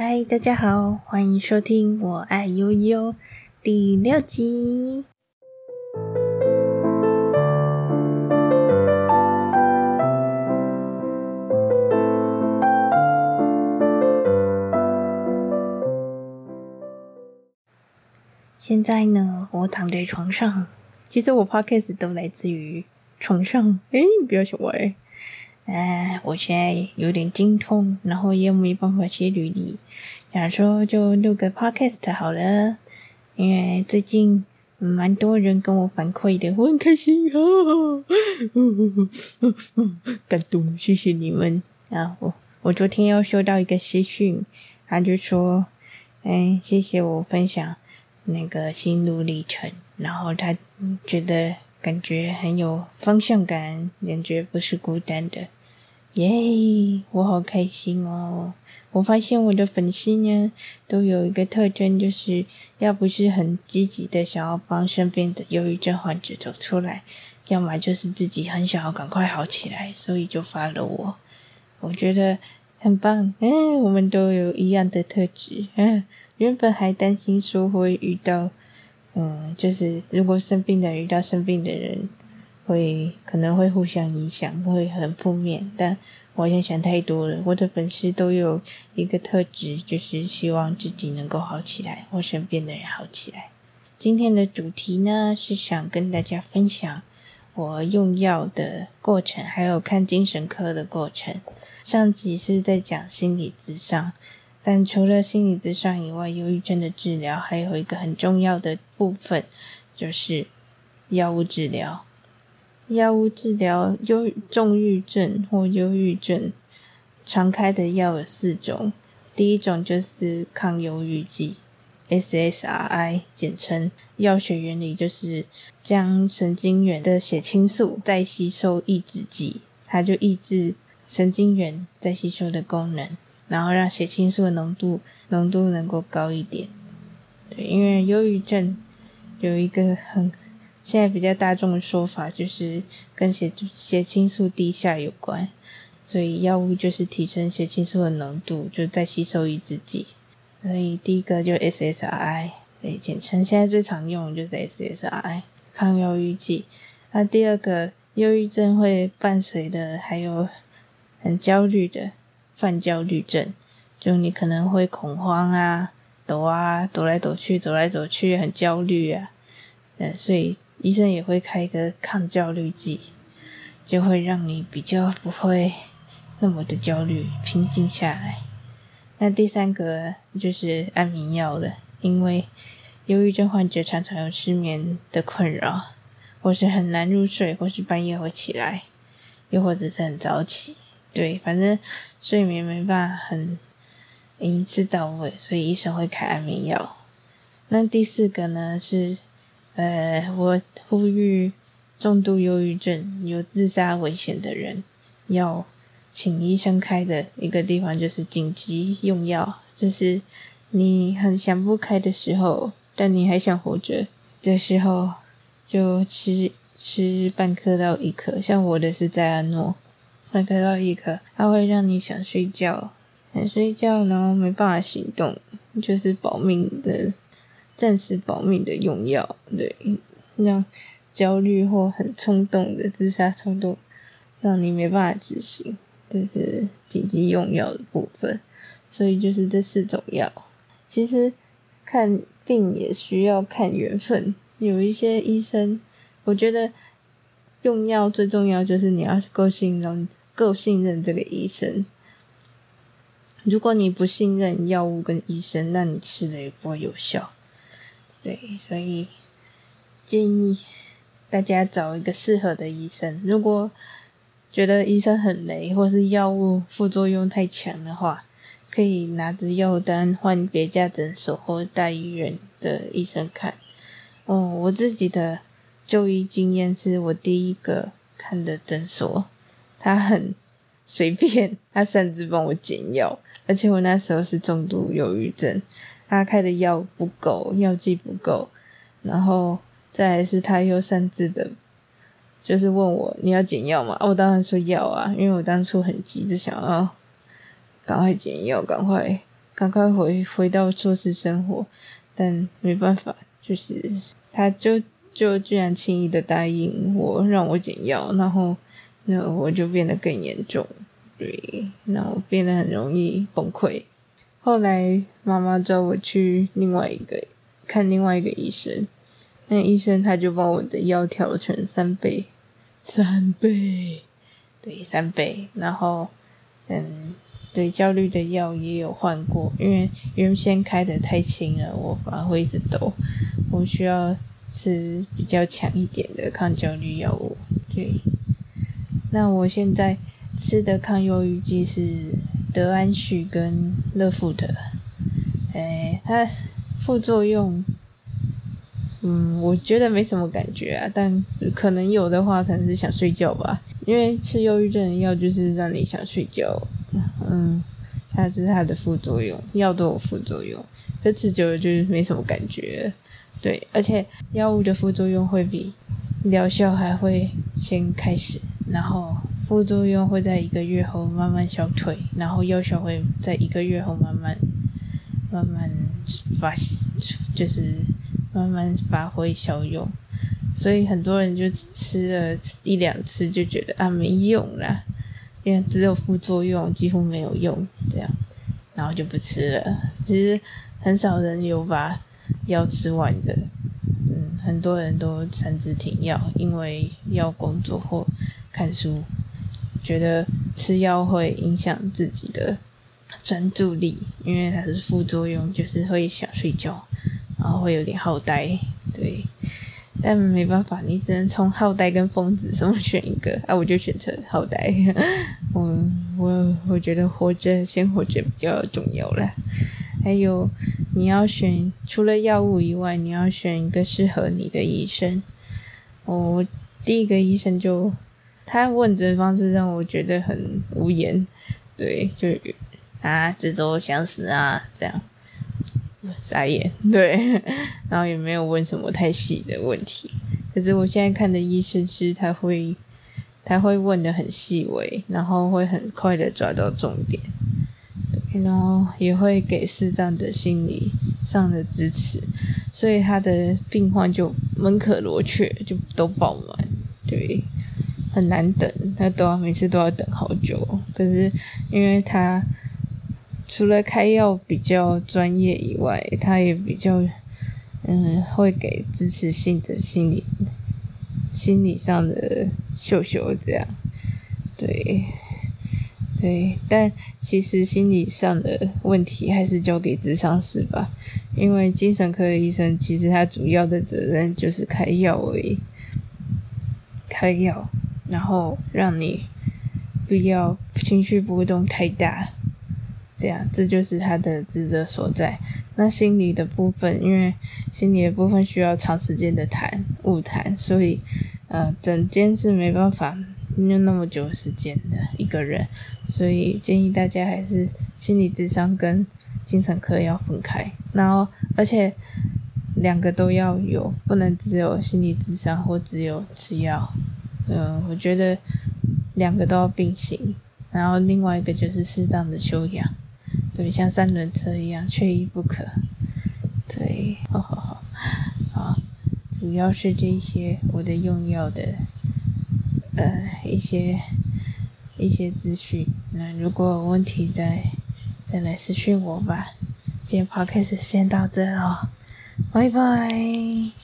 嗨，大家好，欢迎收听《我爱悠悠》第六集。现在呢，我躺在床上。其实我 podcast 都来自于床上。哎，不要想歪。哎，我现在有点精通，然后也没办法写履历，想说就录个 podcast 好了。因为最近蛮多人跟我反馈的，我很开心哦，感动，谢谢你们。然后我昨天又收到一个私讯，他就说：“哎，谢谢我分享那个心路历程，然后他觉得感觉很有方向感，感觉不是孤单的。”耶我好开心哦！我发现我的粉丝呢，都有一个特征，就是要不是很积极的想要帮身边的忧郁症患者走出来，要么就是自己很想要赶快好起来，所以就发了我。我觉得很棒，嗯，我们都有一样的特质。嗯，原本还担心说会遇到，嗯，就是如果生病的遇到生病的人。会可能会互相影响，会很负面，但我好像想太多了。我的粉丝都有一个特质，就是希望自己能够好起来，或身边的人好起来。今天的主题呢，是想跟大家分享我用药的过程，还有看精神科的过程。上集是在讲心理咨商，但除了心理咨商以外，忧郁症的治疗还有一个很重要的部分，就是药物治疗。药物治疗忧重郁症或忧郁症，常开的药有四种。第一种就是抗忧郁剂，SSRI 简称。药学原理就是将神经元的血清素再吸收抑制剂，它就抑制神经元再吸收的功能，然后让血清素的浓度浓度能够高一点。对，因为忧郁症有一个很。现在比较大众的说法就是跟血血清素低下有关，所以药物就是提升血清素的浓度，就再吸收抑制剂。所以第一个就 SSRI，对，简称现在最常用的就是 SSRI 抗忧郁剂。那第二个忧郁症会伴随的还有很焦虑的泛焦虑症，就你可能会恐慌啊、抖啊、抖来抖去、走来走去，很焦虑啊，嗯，所以。医生也会开一个抗焦虑剂，就会让你比较不会那么的焦虑，平静下来。那第三个就是安眠药了，因为忧郁症患者常常有失眠的困扰，或是很难入睡，或是半夜会起来，又或者是很早起，对，反正睡眠没办法很一次到位，所以医生会开安眠药。那第四个呢是。呃，我呼吁重度忧郁症有自杀危险的人，要请医生开的一个地方就是紧急用药，就是你很想不开的时候，但你还想活着的时候，就吃吃半颗到一颗，像我的是在安诺，半颗到一颗，它会让你想睡觉，想睡觉然后没办法行动，就是保命的。暂时保命的用药，对，让焦虑或很冲动的自杀冲动，让你没办法执行，这是紧急用药的部分。所以就是这四种药。其实看病也需要看缘分，有一些医生，我觉得用药最重要就是你要够信任，够信任这个医生。如果你不信任药物跟医生，那你吃了也不会有效。对，所以建议大家找一个适合的医生。如果觉得医生很雷，或是药物副作用太强的话，可以拿着药单换别家诊所或大医院的医生看。哦，我自己的就医经验是我第一个看的诊所，他很随便，他擅自帮我减药，而且我那时候是重度忧郁症。他开的药不够，药剂不够，然后再来是他又擅自的，就是问我你要减药吗？我当然说要啊，因为我当初很急着想要赶快减药，赶快赶快回回到硕士生活，但没办法，就是他就就居然轻易的答应我让我减药，然后那我就变得更严重，对，然后变得很容易崩溃。后来妈妈叫我去另外一个看另外一个医生，那医生他就把我的药调成三倍，三倍，对，三倍，然后嗯。对焦虑的药也有换过，因为原先开的太轻了，我反而会一直抖。我需要吃比较强一点的抗焦虑药物。对，那我现在吃的抗忧郁剂是德安旭跟乐富特。哎，它副作用，嗯，我觉得没什么感觉啊，但可能有的话，可能是想睡觉吧。因为吃忧郁症的药就是让你想睡觉。嗯，它是它的副作用，药都有副作用，可吃久了就是没什么感觉。对，而且药物的副作用会比疗效还会先开始，然后副作用会在一个月后慢慢消退，然后药效会在一个月后慢慢慢慢发，就是慢慢发挥效用。所以很多人就吃了一两次就觉得啊没用啦。因为只有副作用，几乎没有用，这样，然后就不吃了。其实很少人有把药吃完的，嗯，很多人都擅自停药，因为要工作或看书，觉得吃药会影响自己的专注力，因为它是副作用，就是会想睡觉，然后会有点好呆，对。但没办法，你只能从好呆跟疯子中选一个啊！我就选择好呆。我我我觉得活着先活着比较重要啦。还有，你要选除了药物以外，你要选一个适合你的医生。我第一个医生就他问诊方式让我觉得很无言，对，就啊，这周想死啊，这样。傻眼，对，然后也没有问什么太细的问题。可是我现在看的医生是，他会，他会问得很细微，然后会很快的抓到重点，然后也会给适当的心理上的支持，所以他的病患就门可罗雀，就都爆满，对，很难等，他都要每次都要等好久。可是因为他。除了开药比较专业以外，他也比较，嗯，会给支持性的心理、心理上的秀秀这样，对，对，但其实心理上的问题还是交给智商师吧，因为精神科的医生其实他主要的责任就是开药而已，开药，然后让你不要情绪波动太大。这样，这就是他的职责所在。那心理的部分，因为心理的部分需要长时间的谈、晤谈，所以，呃，整间是没办法用那么久时间的一个人，所以建议大家还是心理智商跟精神科要分开。然后，而且两个都要有，不能只有心理智商或只有吃药。嗯、我觉得两个都要并行。然后另外一个就是适当的休养。对，像三轮车一样，缺一不可。对，好好好，好，主要是这些我的用药的，呃，一些一些资讯。那如果有问题再再来私讯我吧。今天 podcast 先到这了，拜拜。